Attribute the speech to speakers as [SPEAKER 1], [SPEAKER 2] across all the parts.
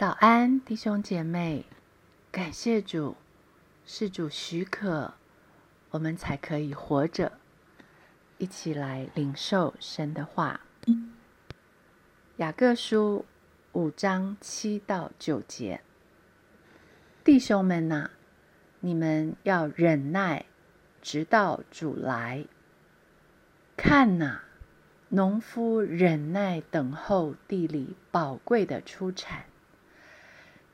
[SPEAKER 1] 早安，弟兄姐妹！感谢主，是主许可，我们才可以活着。一起来领受神的话。雅各书五章七到九节，弟兄们呐，你们要忍耐，直到主来。看呐，农夫忍耐等候地里宝贵的出产。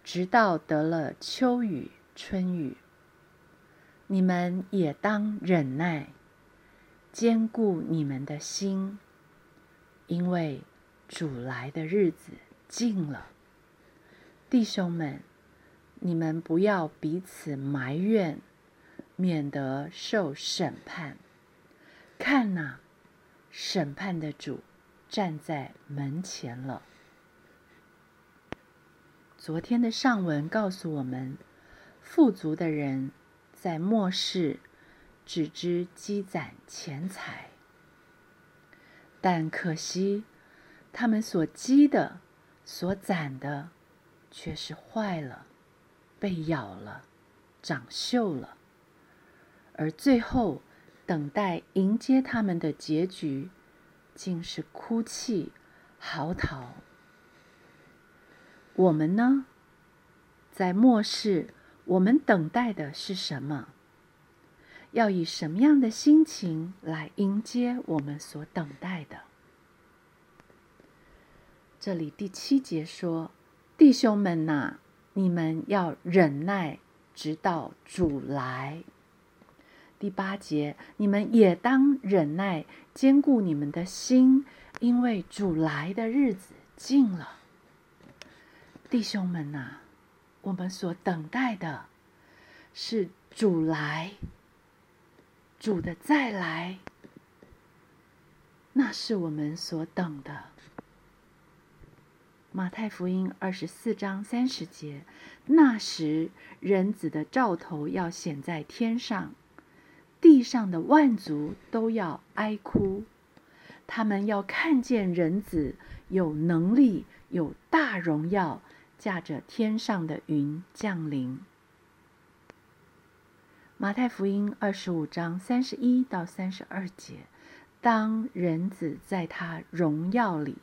[SPEAKER 1] 直到得了秋雨春雨，你们也当忍耐，坚固你们的心，因为主来的日子近了。弟兄们，你们不要彼此埋怨，免得受审判。看呐，审判的主站在门前了。昨天的上文告诉我们，富足的人在末世只知积攒钱财，但可惜他们所积的、所攒的却是坏了、被咬了、长锈了，而最后等待迎接他们的结局，竟是哭泣、嚎啕。我们呢，在末世，我们等待的是什么？要以什么样的心情来迎接我们所等待的？这里第七节说：“弟兄们呐，你们要忍耐，直到主来。”第八节：“你们也当忍耐，坚固你们的心，因为主来的日子近了。”弟兄们呐，我们所等待的是主来，主的再来，那是我们所等的。马太福音二十四章三十节，那时人子的兆头要显在天上，地上的万族都要哀哭，他们要看见人子有能力，有大荣耀。驾着天上的云降临。马太福音二十五章三十一到三十二节，当人子在他荣耀里，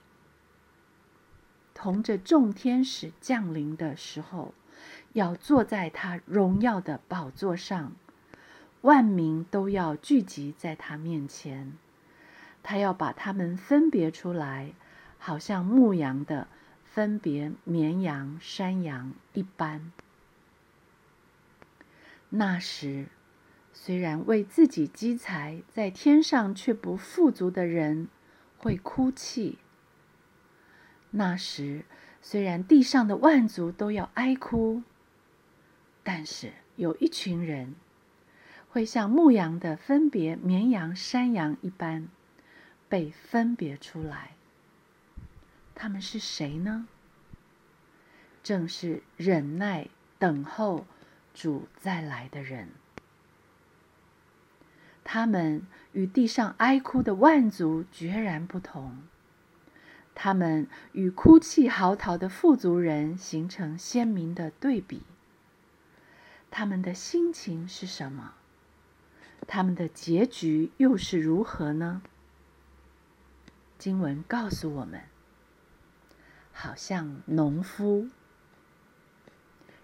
[SPEAKER 1] 同着众天使降临的时候，要坐在他荣耀的宝座上，万民都要聚集在他面前，他要把他们分别出来，好像牧羊的。分别绵羊、山羊一般。那时，虽然为自己积财，在天上却不富足的人会哭泣；那时，虽然地上的万族都要哀哭，但是有一群人会像牧羊的分别绵羊、山羊一般被分别出来。他们是谁呢？正是忍耐等候主再来的人。他们与地上哀哭的万族决然不同，他们与哭泣嚎啕的富足人形成鲜明的对比。他们的心情是什么？他们的结局又是如何呢？经文告诉我们。好像农夫，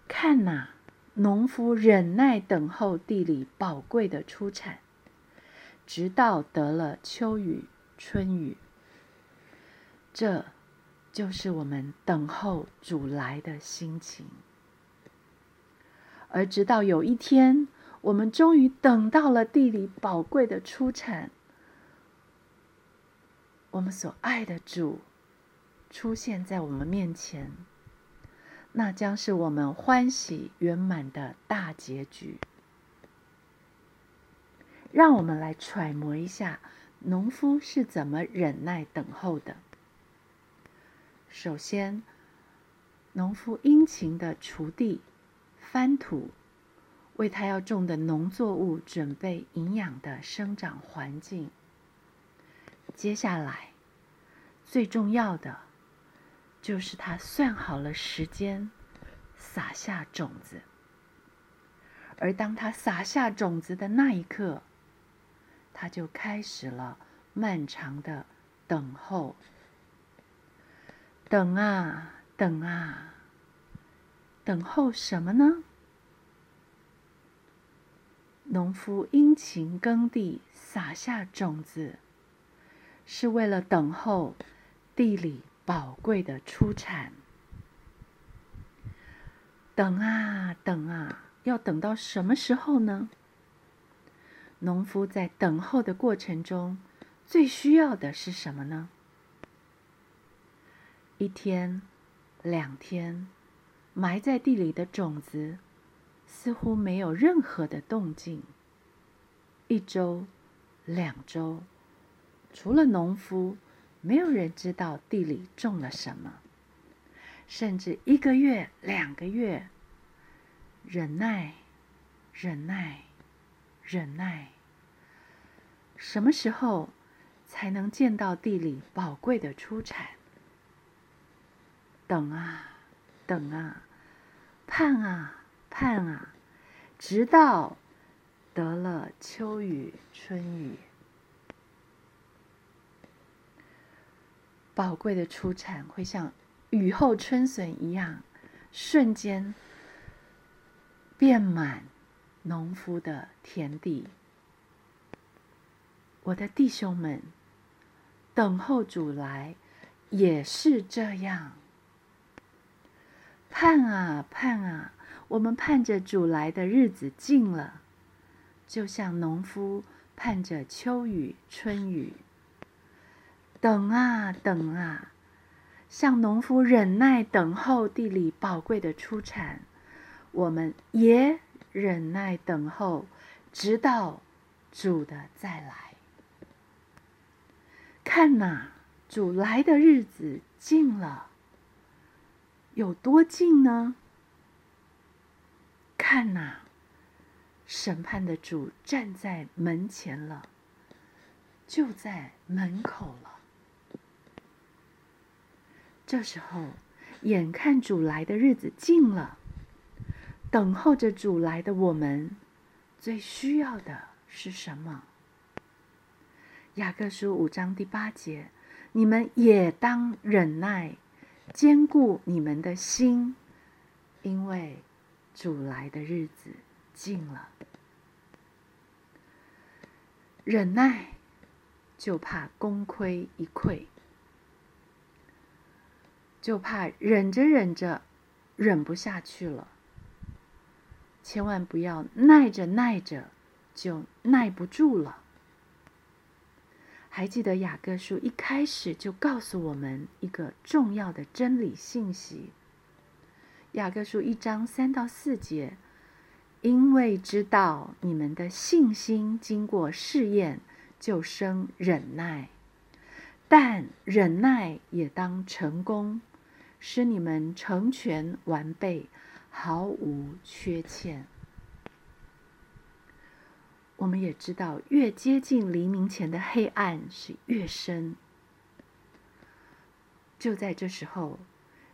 [SPEAKER 1] 看呐，农夫忍耐等候地里宝贵的出产，直到得了秋雨春雨。这就是我们等候主来的心情。而直到有一天，我们终于等到了地里宝贵的出产，我们所爱的主。出现在我们面前，那将是我们欢喜圆满的大结局。让我们来揣摩一下，农夫是怎么忍耐等候的。首先，农夫殷勤的锄地、翻土，为他要种的农作物准备营养的生长环境。接下来，最重要的。就是他算好了时间，撒下种子。而当他撒下种子的那一刻，他就开始了漫长的等候。等啊，等啊，等候什么呢？农夫殷勤耕地，撒下种子，是为了等候地里宝贵的出产。等啊，等啊，要等到什么时候呢？农夫在等候的过程中，最需要的是什么呢？一天，两天，埋在地里的种子似乎没有任何的动静。一周，两周，除了农夫，没有人知道地里种了什么。甚至一个月、两个月，忍耐，忍耐，忍耐。什么时候才能见到地里宝贵的出产？等啊，等啊，盼啊，盼啊，直到得了秋雨春雨，宝贵的出产会像雨后春笋一样，瞬间遍满农夫的田地。我的弟兄们，等候主来也是这样。盼啊盼啊，我们盼着主来的日子近了，就像农夫盼着秋雨春雨。等啊等啊，像农夫忍耐等候地里宝贵的出产，我们也忍耐等候，直到主的再来。看呐，主来的日子近了。有多近呢？看呐，审判的主站在门前了，就在门口了。这时候，眼看主来的日子近了，等候着主来的我们，最需要的是什么？雅各书五章第八节：你们也当忍耐。坚固你们的心，因为主来的日子近了。忍耐，就怕功亏一篑，就怕忍着忍着忍不下去了。千万不要耐着耐着就耐不住了。还记得雅各书一开始就告诉我们一个重要的真理信息。雅各书一章三到四节，因为知道你们的信心经过试验，就生忍耐；但忍耐也当成功，使你们成全完备，毫无缺欠。我们也知道，越接近黎明前的黑暗是越深。就在这时候，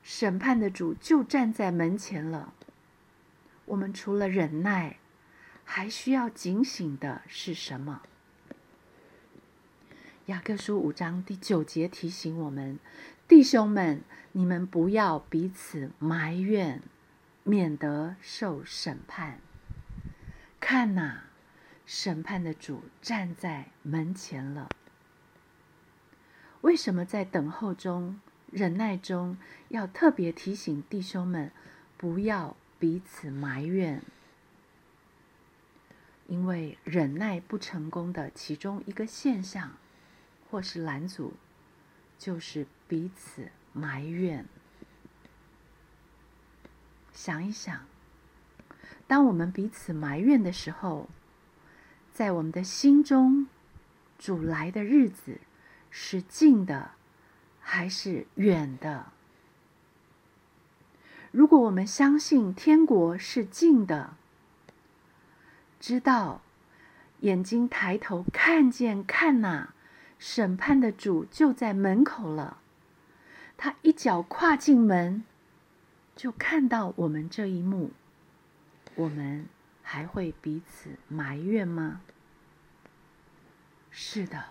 [SPEAKER 1] 审判的主就站在门前了。我们除了忍耐，还需要警醒的是什么？雅各书五章第九节提醒我们：弟兄们，你们不要彼此埋怨，免得受审判。看哪！审判的主站在门前了。为什么在等候中、忍耐中，要特别提醒弟兄们不要彼此埋怨？因为忍耐不成功的其中一个现象，或是拦阻，就是彼此埋怨。想一想，当我们彼此埋怨的时候，在我们的心中，主来的日子是近的还是远的？如果我们相信天国是近的，知道眼睛抬头看见看呐，审判的主就在门口了，他一脚跨进门，就看到我们这一幕，我们还会彼此埋怨吗？是的，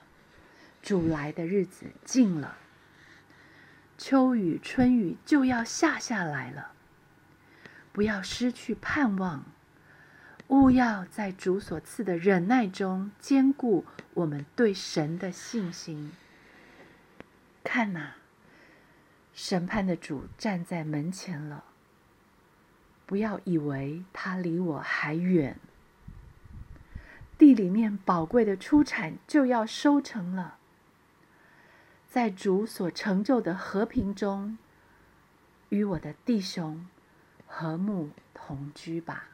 [SPEAKER 1] 主来的日子近了，秋雨春雨就要下下来了。不要失去盼望，勿要在主所赐的忍耐中兼顾我们对神的信心。看呐，审判的主站在门前了。不要以为他离我还远，地里面宝贵的出产就要收成了。在主所成就的和平中，与我的弟兄。和睦同居吧。